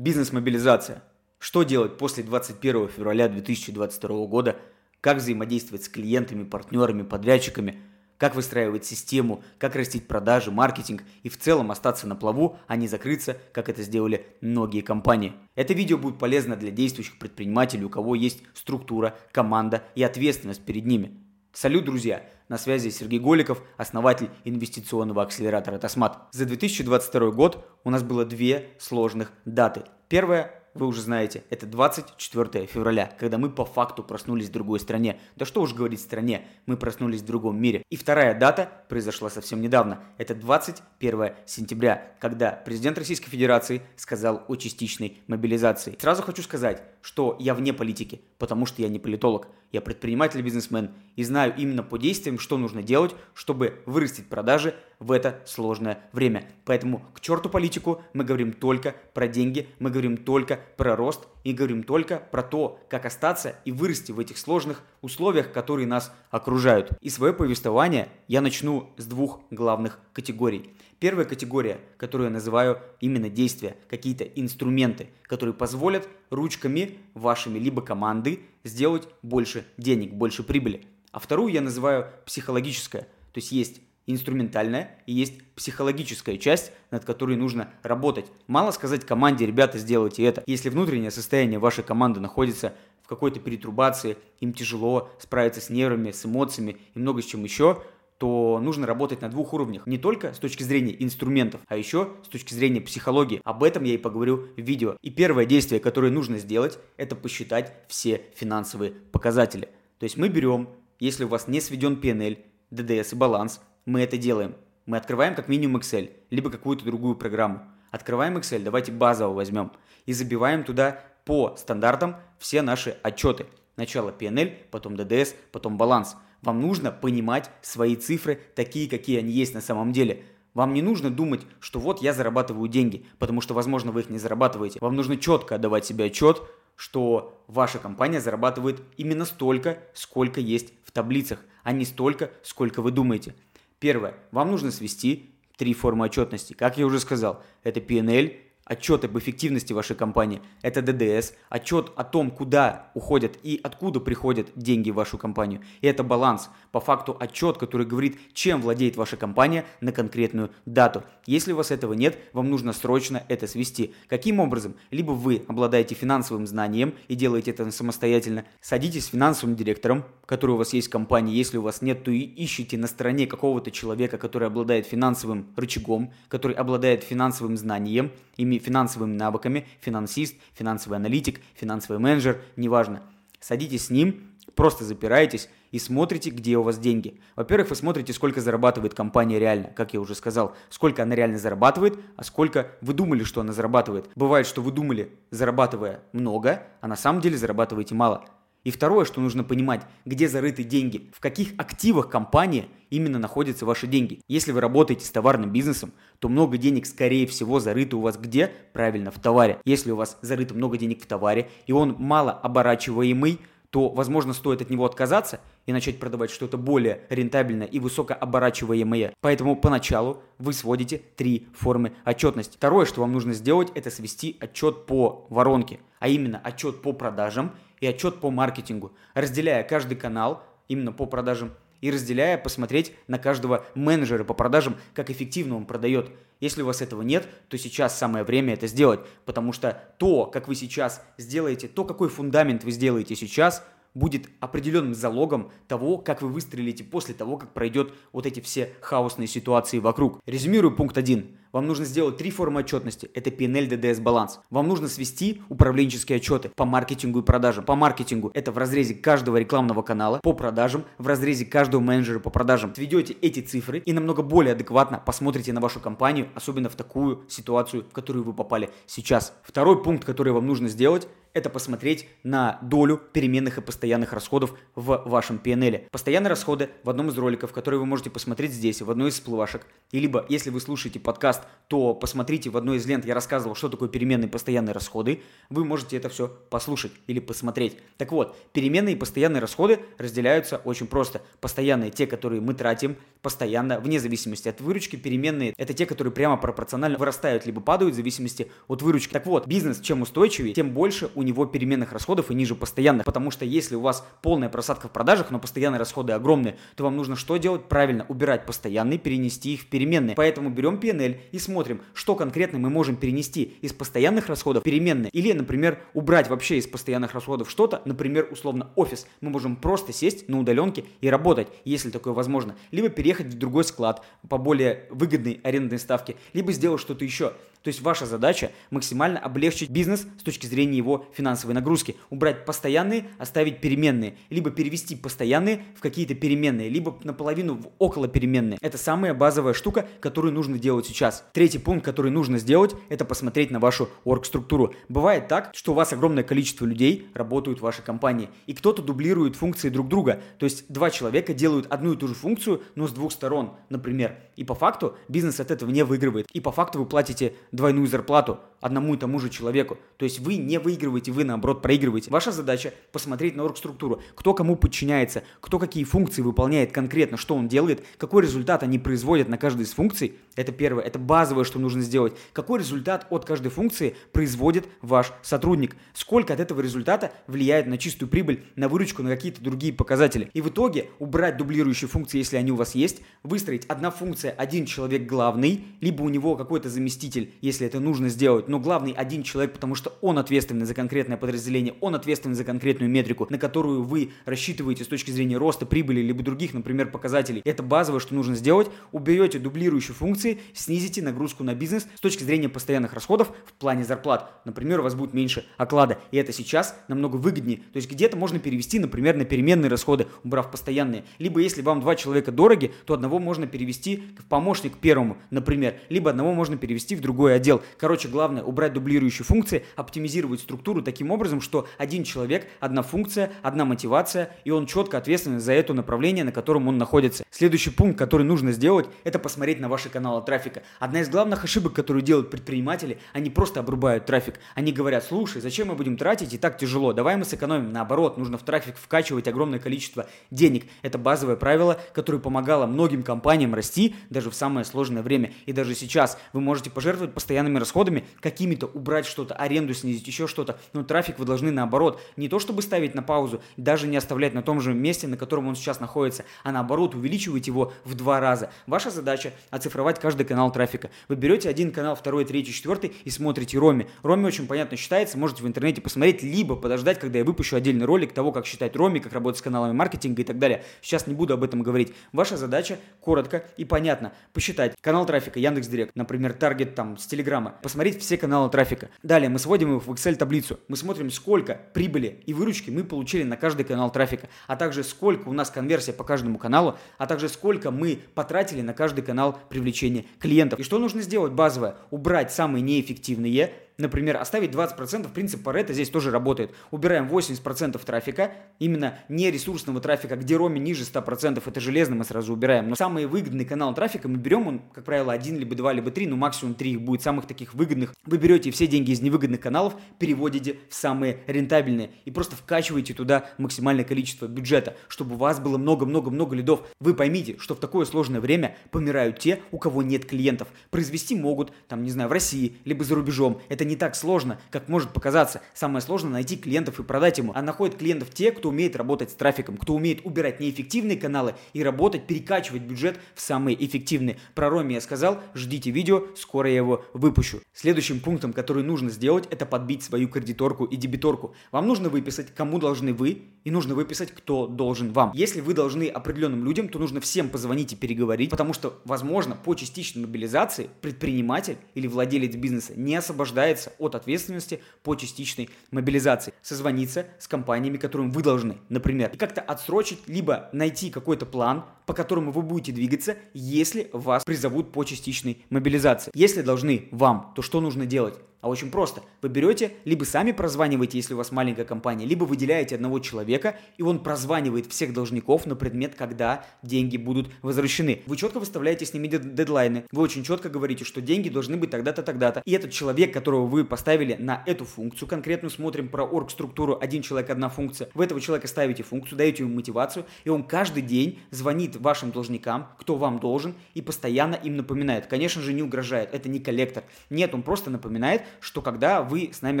Бизнес-мобилизация. Что делать после 21 февраля 2022 года? Как взаимодействовать с клиентами, партнерами, подрядчиками? Как выстраивать систему? Как растить продажи, маркетинг и в целом остаться на плаву, а не закрыться, как это сделали многие компании? Это видео будет полезно для действующих предпринимателей, у кого есть структура, команда и ответственность перед ними. Салют, друзья! На связи Сергей Голиков, основатель инвестиционного акселератора Тосмат. За 2022 год у нас было две сложных даты. Первая вы уже знаете, это 24 февраля, когда мы по факту проснулись в другой стране. Да что уж говорить стране, мы проснулись в другом мире. И вторая дата произошла совсем недавно. Это 21 сентября, когда президент Российской Федерации сказал о частичной мобилизации. Сразу хочу сказать, что я вне политики, потому что я не политолог. Я предприниматель и бизнесмен и знаю именно по действиям, что нужно делать, чтобы вырастить продажи в это сложное время. Поэтому к черту политику мы говорим только про деньги, мы говорим только про рост и говорим только про то, как остаться и вырасти в этих сложных условиях, которые нас окружают. И свое повествование я начну с двух главных категорий. Первая категория, которую я называю именно действия, какие-то инструменты, которые позволят ручками вашими либо команды сделать больше денег, больше прибыли. А вторую я называю психологическая. То есть есть инструментальная и есть психологическая часть, над которой нужно работать. Мало сказать команде, ребята, сделайте это. Если внутреннее состояние вашей команды находится в какой-то перетрубации, им тяжело справиться с нервами, с эмоциями и много с чем еще, то нужно работать на двух уровнях. Не только с точки зрения инструментов, а еще с точки зрения психологии. Об этом я и поговорю в видео. И первое действие, которое нужно сделать, это посчитать все финансовые показатели. То есть мы берем, если у вас не сведен PNL, DDS и баланс, мы это делаем. Мы открываем как минимум Excel, либо какую-то другую программу. Открываем Excel, давайте базово возьмем, и забиваем туда по стандартам все наши отчеты. Сначала PNL, потом DDS, потом баланс – вам нужно понимать свои цифры такие, какие они есть на самом деле. Вам не нужно думать, что вот я зарабатываю деньги, потому что, возможно, вы их не зарабатываете. Вам нужно четко отдавать себе отчет, что ваша компания зарабатывает именно столько, сколько есть в таблицах, а не столько, сколько вы думаете. Первое. Вам нужно свести три формы отчетности. Как я уже сказал, это PNL, отчет об эффективности вашей компании, это ДДС, отчет о том, куда уходят и откуда приходят деньги в вашу компанию. И это баланс, по факту отчет, который говорит, чем владеет ваша компания на конкретную дату. Если у вас этого нет, вам нужно срочно это свести. Каким образом? Либо вы обладаете финансовым знанием и делаете это самостоятельно, садитесь с финансовым директором, который у вас есть в компании, если у вас нет, то и ищите на стороне какого-то человека, который обладает финансовым рычагом, который обладает финансовым знанием, ими финансовыми навыками, финансист, финансовый аналитик, финансовый менеджер, неважно. Садитесь с ним, просто запираетесь и смотрите, где у вас деньги. Во-первых, вы смотрите, сколько зарабатывает компания реально, как я уже сказал, сколько она реально зарабатывает, а сколько вы думали, что она зарабатывает. Бывает, что вы думали, зарабатывая много, а на самом деле зарабатываете мало. И второе, что нужно понимать, где зарыты деньги, в каких активах компании именно находятся ваши деньги. Если вы работаете с товарным бизнесом, то много денег, скорее всего, зарыто у вас где? Правильно, в товаре. Если у вас зарыто много денег в товаре, и он мало оборачиваемый, то, возможно, стоит от него отказаться и начать продавать что-то более рентабельное и высокооборачиваемое. Поэтому поначалу вы сводите три формы отчетности. Второе, что вам нужно сделать, это свести отчет по воронке, а именно отчет по продажам и отчет по маркетингу, разделяя каждый канал именно по продажам и разделяя, посмотреть на каждого менеджера по продажам, как эффективно он продает. Если у вас этого нет, то сейчас самое время это сделать, потому что то, как вы сейчас сделаете, то, какой фундамент вы сделаете сейчас, будет определенным залогом того, как вы выстрелите после того, как пройдет вот эти все хаосные ситуации вокруг. Резюмирую пункт 1. Вам нужно сделать три формы отчетности. Это PNL, DDS, баланс. Вам нужно свести управленческие отчеты по маркетингу и продажам. По маркетингу это в разрезе каждого рекламного канала, по продажам в разрезе каждого менеджера по продажам. Сведете эти цифры и намного более адекватно посмотрите на вашу компанию, особенно в такую ситуацию, в которую вы попали сейчас. Второй пункт, который вам нужно сделать, это посмотреть на долю переменных и постоянных расходов в вашем PNL. Постоянные расходы в одном из роликов, которые вы можете посмотреть здесь, в одной из всплывашек. И либо, если вы слушаете подкаст, то посмотрите в одной из лент, я рассказывал, что такое переменные и постоянные расходы. Вы можете это все послушать или посмотреть. Так вот, переменные и постоянные расходы разделяются очень просто. Постоянные те, которые мы тратим постоянно, вне зависимости от выручки. Переменные – это те, которые прямо пропорционально вырастают либо падают в зависимости от выручки. Так вот, бизнес чем устойчивее, тем больше него переменных расходов и ниже постоянных. Потому что если у вас полная просадка в продажах, но постоянные расходы огромные, то вам нужно что делать? Правильно, убирать постоянные, перенести их в переменные. Поэтому берем PNL и смотрим, что конкретно мы можем перенести из постоянных расходов в переменные. Или, например, убрать вообще из постоянных расходов что-то, например, условно офис. Мы можем просто сесть на удаленке и работать, если такое возможно. Либо переехать в другой склад по более выгодной арендной ставке, либо сделать что-то еще. То есть ваша задача максимально облегчить бизнес с точки зрения его финансовой нагрузки. Убрать постоянные, оставить переменные. Либо перевести постоянные в какие-то переменные, либо наполовину в около переменные. Это самая базовая штука, которую нужно делать сейчас. Третий пункт, который нужно сделать, это посмотреть на вашу орг-структуру. Бывает так, что у вас огромное количество людей работают в вашей компании, и кто-то дублирует функции друг друга. То есть два человека делают одну и ту же функцию, но с двух сторон, например. И по факту бизнес от этого не выигрывает. И по факту вы платите двойную зарплату одному и тому же человеку. То есть вы не выигрываете, вы наоборот проигрываете. Ваша задача посмотреть на оргструктуру, кто кому подчиняется, кто какие функции выполняет конкретно, что он делает, какой результат они производят на каждой из функций. Это первое, это базовое, что нужно сделать. Какой результат от каждой функции производит ваш сотрудник? Сколько от этого результата влияет на чистую прибыль, на выручку, на какие-то другие показатели? И в итоге убрать дублирующие функции, если они у вас есть, выстроить одна функция, один человек главный, либо у него какой-то заместитель, если это нужно сделать, но главный один человек, потому что он ответственный за конкретное подразделение, он ответственный за конкретную метрику, на которую вы рассчитываете с точки зрения роста, прибыли, либо других, например, показателей. Это базовое, что нужно сделать. Уберете дублирующие функции, снизите нагрузку на бизнес с точки зрения постоянных расходов в плане зарплат. Например, у вас будет меньше оклада. И это сейчас намного выгоднее. То есть где-то можно перевести, например, на переменные расходы, убрав постоянные. Либо если вам два человека дороги, то одного можно перевести в помощник первому, например. Либо одного можно перевести в другой отдел. Короче, главное убрать дублирующие функции, оптимизировать структуру таким образом, что один человек, одна функция, одна мотивация, и он четко ответственен за это направление, на котором он находится. Следующий пункт, который нужно сделать, это посмотреть на ваши каналы трафика. Одна из главных ошибок, которую делают предприниматели, они просто обрубают трафик. Они говорят, слушай, зачем мы будем тратить, и так тяжело, давай мы сэкономим. Наоборот, нужно в трафик вкачивать огромное количество денег. Это базовое правило, которое помогало многим компаниям расти даже в самое сложное время. И даже сейчас вы можете пожертвовать постоянными расходами, какими-то убрать что-то, аренду снизить, еще что-то. Но трафик вы должны наоборот, не то чтобы ставить на паузу, даже не оставлять на том же месте, на котором он сейчас находится, а наоборот увеличивать его в два раза. Ваша задача оцифровать каждый канал трафика. Вы берете один канал, второй, третий, четвертый и смотрите Роми. Роми очень понятно считается, можете в интернете посмотреть, либо подождать, когда я выпущу отдельный ролик того, как считать Роми, как работать с каналами маркетинга и так далее. Сейчас не буду об этом говорить. Ваша задача коротко и понятно посчитать канал трафика Яндекс.Директ, например, таргет там Телеграма, посмотреть все каналы трафика. Далее мы сводим их в Excel таблицу. Мы смотрим, сколько прибыли и выручки мы получили на каждый канал трафика, а также сколько у нас конверсия по каждому каналу, а также сколько мы потратили на каждый канал привлечения клиентов. И что нужно сделать базовое? Убрать самые неэффективные Например, оставить 20%, принцип Паретта здесь тоже работает. Убираем 80% трафика, именно не ресурсного трафика, где роми ниже 100%, это железно мы сразу убираем. Но самый выгодный канал трафика мы берем, он, как правило, один, либо два, либо три, ну максимум три их будет самых таких выгодных. Вы берете все деньги из невыгодных каналов, переводите в самые рентабельные и просто вкачиваете туда максимальное количество бюджета, чтобы у вас было много-много-много лидов. Вы поймите, что в такое сложное время помирают те, у кого нет клиентов. Произвести могут, там, не знаю, в России, либо за рубежом. Это не так сложно, как может показаться. Самое сложное найти клиентов и продать ему. А находят клиентов те, кто умеет работать с трафиком, кто умеет убирать неэффективные каналы и работать, перекачивать бюджет в самые эффективные. Про Роми я сказал, ждите видео, скоро я его выпущу. Следующим пунктом, который нужно сделать, это подбить свою кредиторку и дебиторку. Вам нужно выписать, кому должны вы, и нужно выписать, кто должен вам. Если вы должны определенным людям, то нужно всем позвонить и переговорить, потому что, возможно, по частичной мобилизации предприниматель или владелец бизнеса не освобождается от ответственности по частичной мобилизации. Созвониться с компаниями, которым вы должны, например, и как-то отсрочить, либо найти какой-то план, по которому вы будете двигаться, если вас призовут по частичной мобилизации. Если должны вам, то что нужно делать? А очень просто. Вы берете, либо сами прозваниваете, если у вас маленькая компания, либо выделяете одного человека, и он прозванивает всех должников на предмет, когда деньги будут возвращены. Вы четко выставляете с ними дедлайны, вы очень четко говорите, что деньги должны быть тогда-то, тогда-то. И этот человек, которого вы поставили на эту функцию, конкретно смотрим про орг-структуру, один человек, одна функция, вы этого человека ставите функцию, даете ему мотивацию, и он каждый день звонит вашим должникам, кто вам должен, и постоянно им напоминает. Конечно же, не угрожает, это не коллектор. Нет, он просто напоминает, что когда вы с нами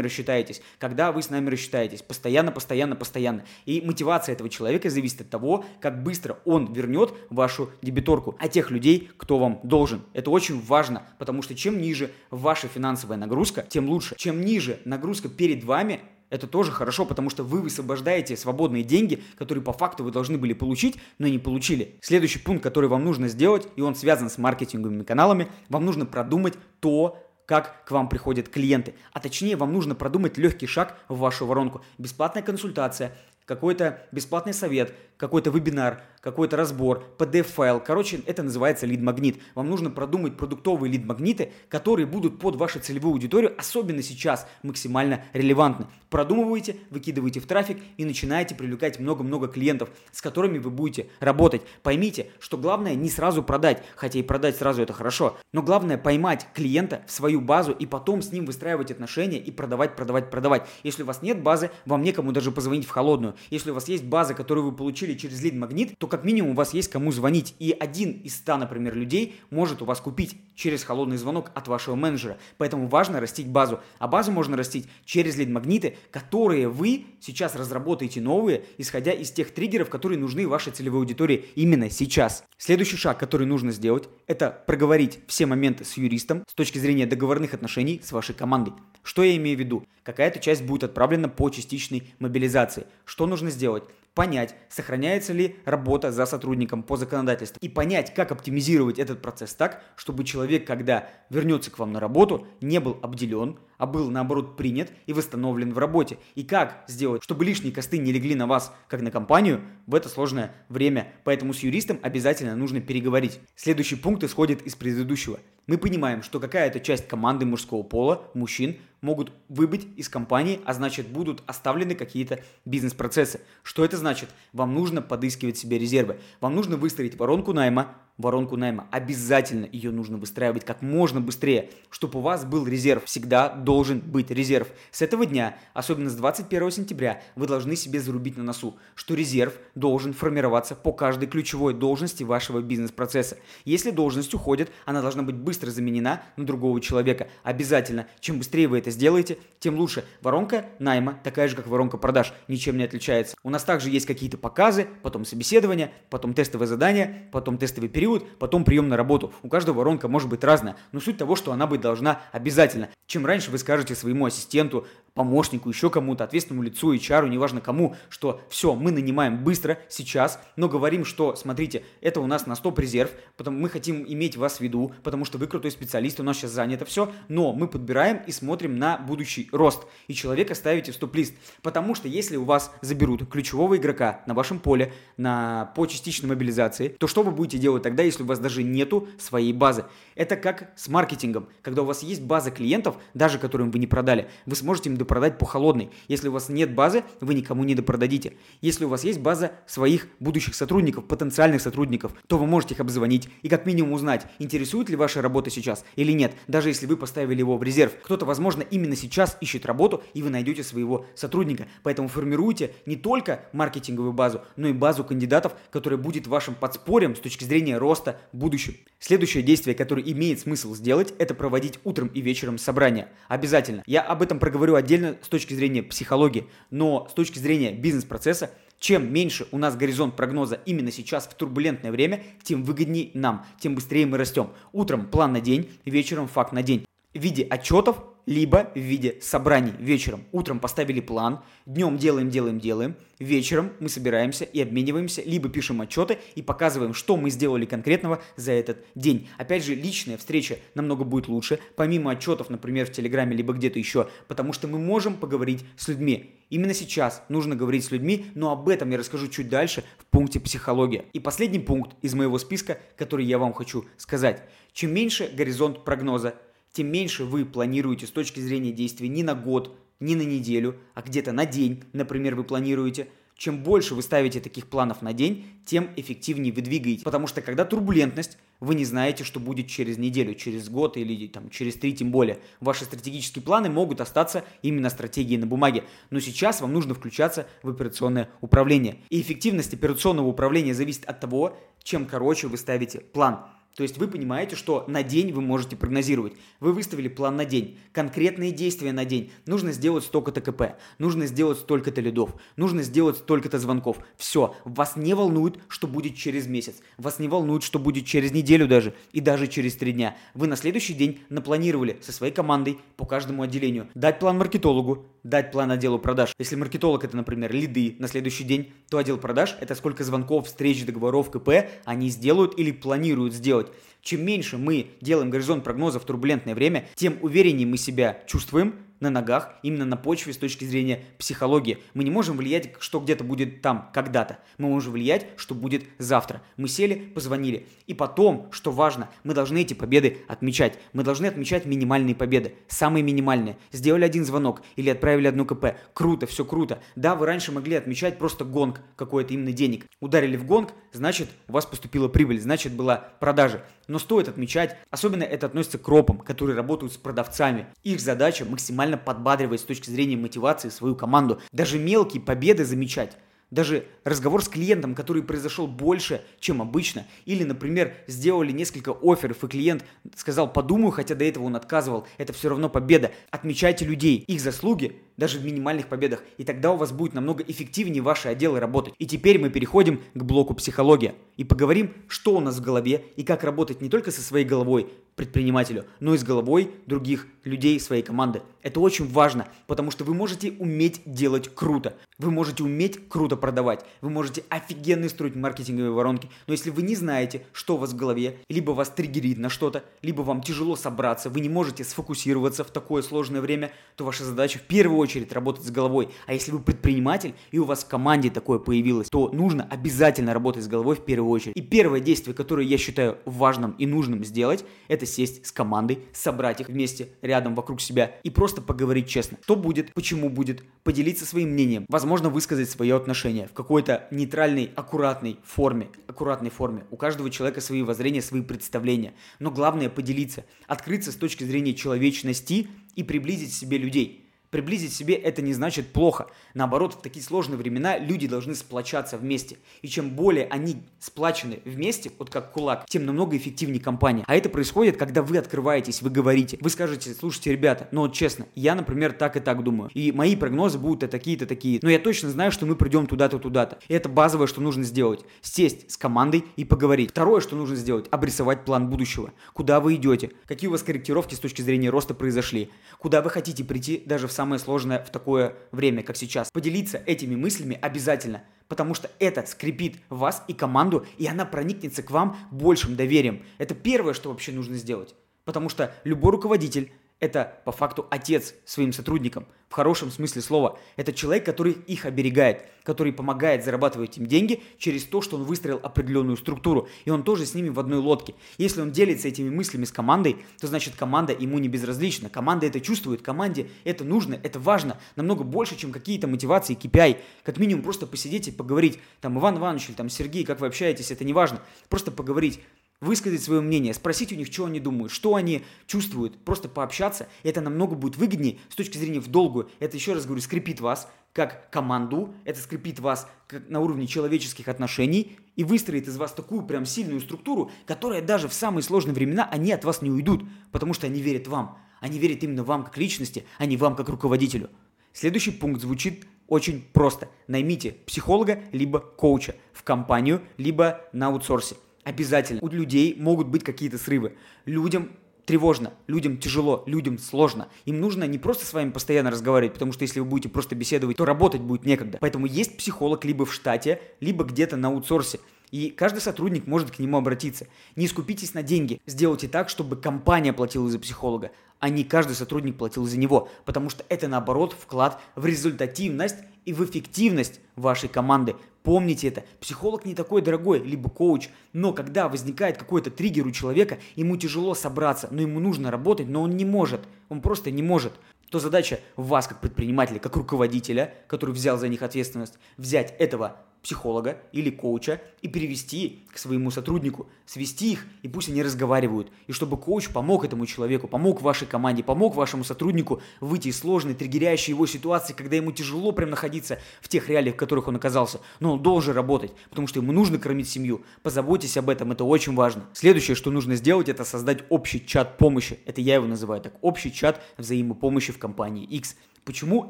рассчитаетесь, когда вы с нами рассчитаетесь, постоянно, постоянно, постоянно. И мотивация этого человека зависит от того, как быстро он вернет вашу дебиторку, а тех людей, кто вам должен. Это очень важно, потому что чем ниже ваша финансовая нагрузка, тем лучше. Чем ниже нагрузка перед вами, это тоже хорошо, потому что вы высвобождаете свободные деньги, которые по факту вы должны были получить, но не получили. Следующий пункт, который вам нужно сделать, и он связан с маркетинговыми каналами, вам нужно продумать то, как к вам приходят клиенты. А точнее, вам нужно продумать легкий шаг в вашу воронку. Бесплатная консультация, какой-то бесплатный совет, какой-то вебинар, какой-то разбор, PDF-файл. Короче, это называется лид-магнит. Вам нужно продумать продуктовые лид-магниты, которые будут под вашу целевую аудиторию, особенно сейчас, максимально релевантны. Продумываете, выкидываете в трафик и начинаете привлекать много-много клиентов, с которыми вы будете работать. Поймите, что главное не сразу продать, хотя и продать сразу это хорошо, но главное поймать клиента в свою базу и потом с ним выстраивать отношения и продавать, продавать, продавать. Если у вас нет базы, вам некому даже позвонить в холодную. Если у вас есть база, которую вы получили через лид-магнит, то как минимум у вас есть кому звонить. И один из ста, например, людей может у вас купить через холодный звонок от вашего менеджера. Поэтому важно растить базу. А базу можно растить через лид-магниты, которые вы сейчас разработаете новые, исходя из тех триггеров, которые нужны вашей целевой аудитории именно сейчас. Следующий шаг, который нужно сделать, это проговорить все моменты с юристом с точки зрения договорных отношений с вашей командой. Что я имею в виду? Какая-то часть будет отправлена по частичной мобилизации. Что нужно сделать? понять, сохраняется ли работа за сотрудником по законодательству и понять, как оптимизировать этот процесс так, чтобы человек, когда вернется к вам на работу, не был обделен, а был наоборот принят и восстановлен в работе. И как сделать, чтобы лишние косты не легли на вас, как на компанию, в это сложное время. Поэтому с юристом обязательно нужно переговорить. Следующий пункт исходит из предыдущего. Мы понимаем, что какая-то часть команды мужского пола, мужчин, могут выбыть из компании, а значит будут оставлены какие-то бизнес-процессы. Что это значит? Вам нужно подыскивать себе резервы. Вам нужно выстроить воронку найма, воронку найма. Обязательно ее нужно выстраивать как можно быстрее, чтобы у вас был резерв. Всегда должен быть резерв. С этого дня, особенно с 21 сентября, вы должны себе зарубить на носу, что резерв должен формироваться по каждой ключевой должности вашего бизнес-процесса. Если должность уходит, она должна быть быстро заменена на другого человека. Обязательно. Чем быстрее вы это сделаете, тем лучше. Воронка найма, такая же, как воронка продаж, ничем не отличается. У нас также есть какие-то показы, потом собеседование, потом тестовые задания, потом тестовый период, период, потом прием на работу. У каждого воронка может быть разная, но суть того, что она быть должна обязательно. Чем раньше вы скажете своему ассистенту, помощнику, еще кому-то, ответственному лицу, HR, неважно кому, что все, мы нанимаем быстро, сейчас, но говорим, что, смотрите, это у нас на стоп резерв, потому мы хотим иметь вас в виду, потому что вы крутой специалист, у нас сейчас занято все, но мы подбираем и смотрим на будущий рост, и человека ставите в стоп-лист, потому что если у вас заберут ключевого игрока на вашем поле на, по частичной мобилизации, то что вы будете делать тогда, если у вас даже нету своей базы? Это как с маркетингом, когда у вас есть база клиентов, даже которым вы не продали, вы сможете им допродать по холодной. Если у вас нет базы, вы никому не допродадите. Если у вас есть база своих будущих сотрудников, потенциальных сотрудников, то вы можете их обзвонить и как минимум узнать, интересует ли ваша работа сейчас или нет, даже если вы поставили его в резерв. Кто-то, возможно, именно сейчас ищет работу, и вы найдете своего сотрудника. Поэтому формируйте не только маркетинговую базу, но и базу кандидатов, которая будет вашим подспорьем с точки зрения роста в будущем. Следующее действие, которое имеет смысл сделать, это проводить утром и вечером собрания. Обязательно. Я об этом проговорю отдельно с точки зрения психологии, но с точки зрения бизнес-процесса, чем меньше у нас горизонт прогноза именно сейчас в турбулентное время, тем выгоднее нам, тем быстрее мы растем. Утром план на день, вечером факт на день. В виде отчетов либо в виде собраний вечером. Утром поставили план, днем делаем, делаем, делаем, вечером мы собираемся и обмениваемся, либо пишем отчеты и показываем, что мы сделали конкретного за этот день. Опять же, личная встреча намного будет лучше, помимо отчетов, например, в Телеграме, либо где-то еще, потому что мы можем поговорить с людьми. Именно сейчас нужно говорить с людьми, но об этом я расскажу чуть дальше в пункте психология. И последний пункт из моего списка, который я вам хочу сказать. Чем меньше горизонт прогноза, тем меньше вы планируете с точки зрения действий не на год, не на неделю, а где-то на день, например, вы планируете – чем больше вы ставите таких планов на день, тем эффективнее вы двигаете. Потому что когда турбулентность, вы не знаете, что будет через неделю, через год или там, через три тем более. Ваши стратегические планы могут остаться именно стратегией на бумаге. Но сейчас вам нужно включаться в операционное управление. И эффективность операционного управления зависит от того, чем короче вы ставите план. То есть вы понимаете, что на день вы можете прогнозировать. Вы выставили план на день, конкретные действия на день. Нужно сделать столько-то КП, нужно сделать столько-то лидов, нужно сделать столько-то звонков. Все, вас не волнует, что будет через месяц, вас не волнует, что будет через неделю даже и даже через три дня. Вы на следующий день напланировали со своей командой по каждому отделению дать план маркетологу, дать план отделу продаж. Если маркетолог это, например, лиды на следующий день, то отдел продаж это сколько звонков, встреч, договоров, КП они сделают или планируют сделать. Чем меньше мы делаем горизонт прогноза в турбулентное время, тем увереннее мы себя чувствуем, на ногах, именно на почве с точки зрения психологии. Мы не можем влиять, что где-то будет там когда-то. Мы можем влиять, что будет завтра. Мы сели, позвонили. И потом, что важно, мы должны эти победы отмечать. Мы должны отмечать минимальные победы. Самые минимальные. Сделали один звонок или отправили одну КП. Круто, все круто. Да, вы раньше могли отмечать просто гонг какой-то именно денег. Ударили в гонг, значит, у вас поступила прибыль, значит, была продажа. Но стоит отмечать, особенно это относится к ропам, которые работают с продавцами. Их задача максимально подбадривать с точки зрения мотивации свою команду. Даже мелкие победы замечать даже разговор с клиентом, который произошел больше, чем обычно, или, например, сделали несколько офферов, и клиент сказал «подумаю», хотя до этого он отказывал, это все равно победа. Отмечайте людей, их заслуги, даже в минимальных победах, и тогда у вас будет намного эффективнее ваши отделы работать. И теперь мы переходим к блоку психология и поговорим, что у нас в голове и как работать не только со своей головой, предпринимателю, но и с головой других людей своей команды. Это очень важно, потому что вы можете уметь делать круто. Вы можете уметь круто продавать. Вы можете офигенно строить маркетинговые воронки. Но если вы не знаете, что у вас в голове, либо вас триггерит на что-то, либо вам тяжело собраться, вы не можете сфокусироваться в такое сложное время, то ваша задача в первую очередь работать с головой. А если вы предприниматель и у вас в команде такое появилось, то нужно обязательно работать с головой в первую очередь. И первое действие, которое я считаю важным и нужным сделать, это сесть с командой, собрать их вместе рядом вокруг себя и просто поговорить честно. Что будет, почему будет, поделиться своим мнением, возможно высказать свое отношение в какой-то нейтральной, аккуратной форме, аккуратной форме. У каждого человека свои воззрения, свои представления. Но главное поделиться, открыться с точки зрения человечности и приблизить себе людей. Приблизить себе это не значит плохо. Наоборот, в такие сложные времена люди должны сплочаться вместе. И чем более они сплачены вместе, вот как кулак, тем намного эффективнее компания. А это происходит, когда вы открываетесь, вы говорите. Вы скажете, слушайте, ребята, ну вот честно, я, например, так и так думаю. И мои прогнозы будут такие-то, такие. Но я точно знаю, что мы придем туда-то, туда-то. И это базовое, что нужно сделать. Сесть с командой и поговорить. Второе, что нужно сделать, обрисовать план будущего. Куда вы идете? Какие у вас корректировки с точки зрения роста произошли? Куда вы хотите прийти даже в самое сложное в такое время, как сейчас. Поделиться этими мыслями обязательно, потому что это скрепит вас и команду, и она проникнется к вам большим доверием. Это первое, что вообще нужно сделать. Потому что любой руководитель это по факту отец своим сотрудникам, в хорошем смысле слова. Это человек, который их оберегает, который помогает зарабатывать им деньги через то, что он выстроил определенную структуру, и он тоже с ними в одной лодке. Если он делится этими мыслями с командой, то значит команда ему не безразлична, команда это чувствует, команде это нужно, это важно, намного больше, чем какие-то мотивации, KPI. Как минимум просто посидеть и поговорить, там, Иван Иванович или там Сергей, как вы общаетесь, это не важно, просто поговорить высказать свое мнение, спросить у них, что они думают, что они чувствуют, просто пообщаться, это намного будет выгоднее с точки зрения в долгую. Это, еще раз говорю, скрепит вас как команду, это скрепит вас как на уровне человеческих отношений и выстроит из вас такую прям сильную структуру, которая даже в самые сложные времена, они от вас не уйдут, потому что они верят вам. Они верят именно вам как личности, а не вам как руководителю. Следующий пункт звучит очень просто. Наймите психолога либо коуча в компанию, либо на аутсорсе. Обязательно. У людей могут быть какие-то срывы. Людям тревожно, людям тяжело, людям сложно. Им нужно не просто с вами постоянно разговаривать, потому что если вы будете просто беседовать, то работать будет некогда. Поэтому есть психолог либо в штате, либо где-то на аутсорсе. И каждый сотрудник может к нему обратиться. Не скупитесь на деньги. Сделайте так, чтобы компания платила за психолога, а не каждый сотрудник платил за него. Потому что это, наоборот, вклад в результативность и в эффективность вашей команды. Помните это, психолог не такой дорогой, либо коуч, но когда возникает какой-то триггер у человека, ему тяжело собраться, но ему нужно работать, но он не может, он просто не может то задача вас как предпринимателя, как руководителя, который взял за них ответственность, взять этого психолога или коуча и перевести к своему сотруднику, свести их, и пусть они разговаривают. И чтобы коуч помог этому человеку, помог вашей команде, помог вашему сотруднику выйти из сложной, триггерящей его ситуации, когда ему тяжело прям находиться в тех реалиях, в которых он оказался. Но он должен работать, потому что ему нужно кормить семью. Позаботьтесь об этом, это очень важно. Следующее, что нужно сделать, это создать общий чат помощи. Это я его называю так. Общий чат взаимопомощи в компании X. Почему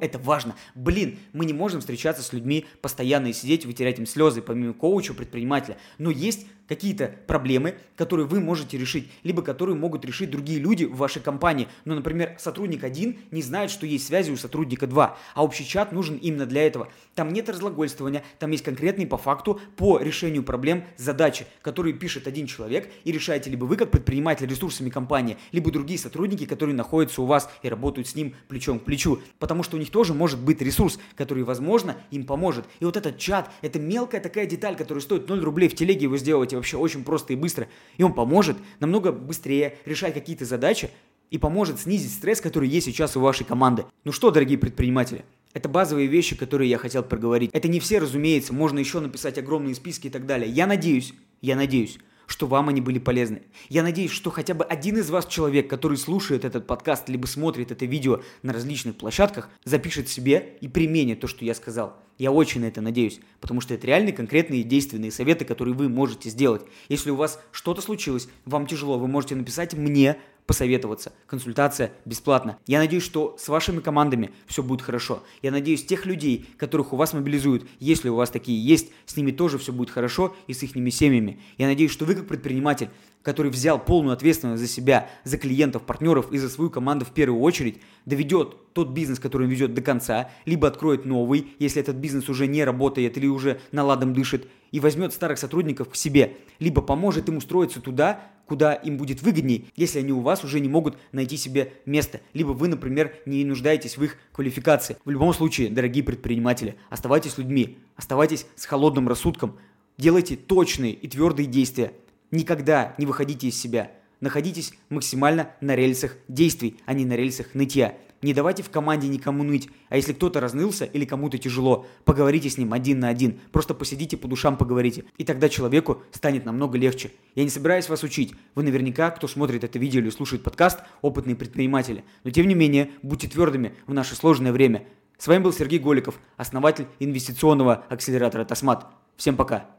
это важно? Блин, мы не можем встречаться с людьми постоянно и сидеть, вытерять им слезы, помимо коуча, предпринимателя. Но есть какие-то проблемы, которые вы можете решить, либо которые могут решить другие люди в вашей компании. Ну, например, сотрудник 1 не знает, что есть связи у сотрудника 2, а общий чат нужен именно для этого. Там нет разглагольствования, там есть конкретные по факту по решению проблем задачи, которые пишет один человек и решаете либо вы как предприниматель ресурсами компании, либо другие сотрудники, которые находятся у вас и работают с ним плечом к плечу. Потому что у них тоже может быть ресурс, который, возможно, им поможет. И вот этот чат, это мелкая такая деталь, которая стоит 0 рублей в телеге его сделать вообще очень просто и быстро. И он поможет намного быстрее решать какие-то задачи и поможет снизить стресс, который есть сейчас у вашей команды. Ну что, дорогие предприниматели, это базовые вещи, которые я хотел проговорить. Это не все, разумеется, можно еще написать огромные списки и так далее. Я надеюсь, я надеюсь, что вам они были полезны. Я надеюсь, что хотя бы один из вас человек, который слушает этот подкаст, либо смотрит это видео на различных площадках, запишет себе и применит то, что я сказал. Я очень на это надеюсь, потому что это реальные конкретные действенные советы, которые вы можете сделать. Если у вас что-то случилось, вам тяжело, вы можете написать мне посоветоваться. Консультация бесплатна. Я надеюсь, что с вашими командами все будет хорошо. Я надеюсь, тех людей, которых у вас мобилизуют, если у вас такие есть, с ними тоже все будет хорошо и с их семьями. Я надеюсь, что вы как предприниматель, который взял полную ответственность за себя, за клиентов, партнеров и за свою команду в первую очередь, доведет тот бизнес, который он ведет до конца, либо откроет новый, если этот бизнес уже не работает или уже наладом дышит, и возьмет старых сотрудников к себе, либо поможет им устроиться туда, куда им будет выгоднее, если они у вас уже не могут найти себе место, либо вы, например, не нуждаетесь в их квалификации. В любом случае, дорогие предприниматели, оставайтесь людьми, оставайтесь с холодным рассудком, делайте точные и твердые действия, никогда не выходите из себя, находитесь максимально на рельсах действий, а не на рельсах нытья. Не давайте в команде никому ныть. А если кто-то разнылся или кому-то тяжело, поговорите с ним один на один. Просто посидите по душам поговорите. И тогда человеку станет намного легче. Я не собираюсь вас учить. Вы наверняка, кто смотрит это видео или слушает подкаст, опытные предприниматели. Но тем не менее, будьте твердыми в наше сложное время. С вами был Сергей Голиков, основатель инвестиционного акселератора Тасмат. Всем пока.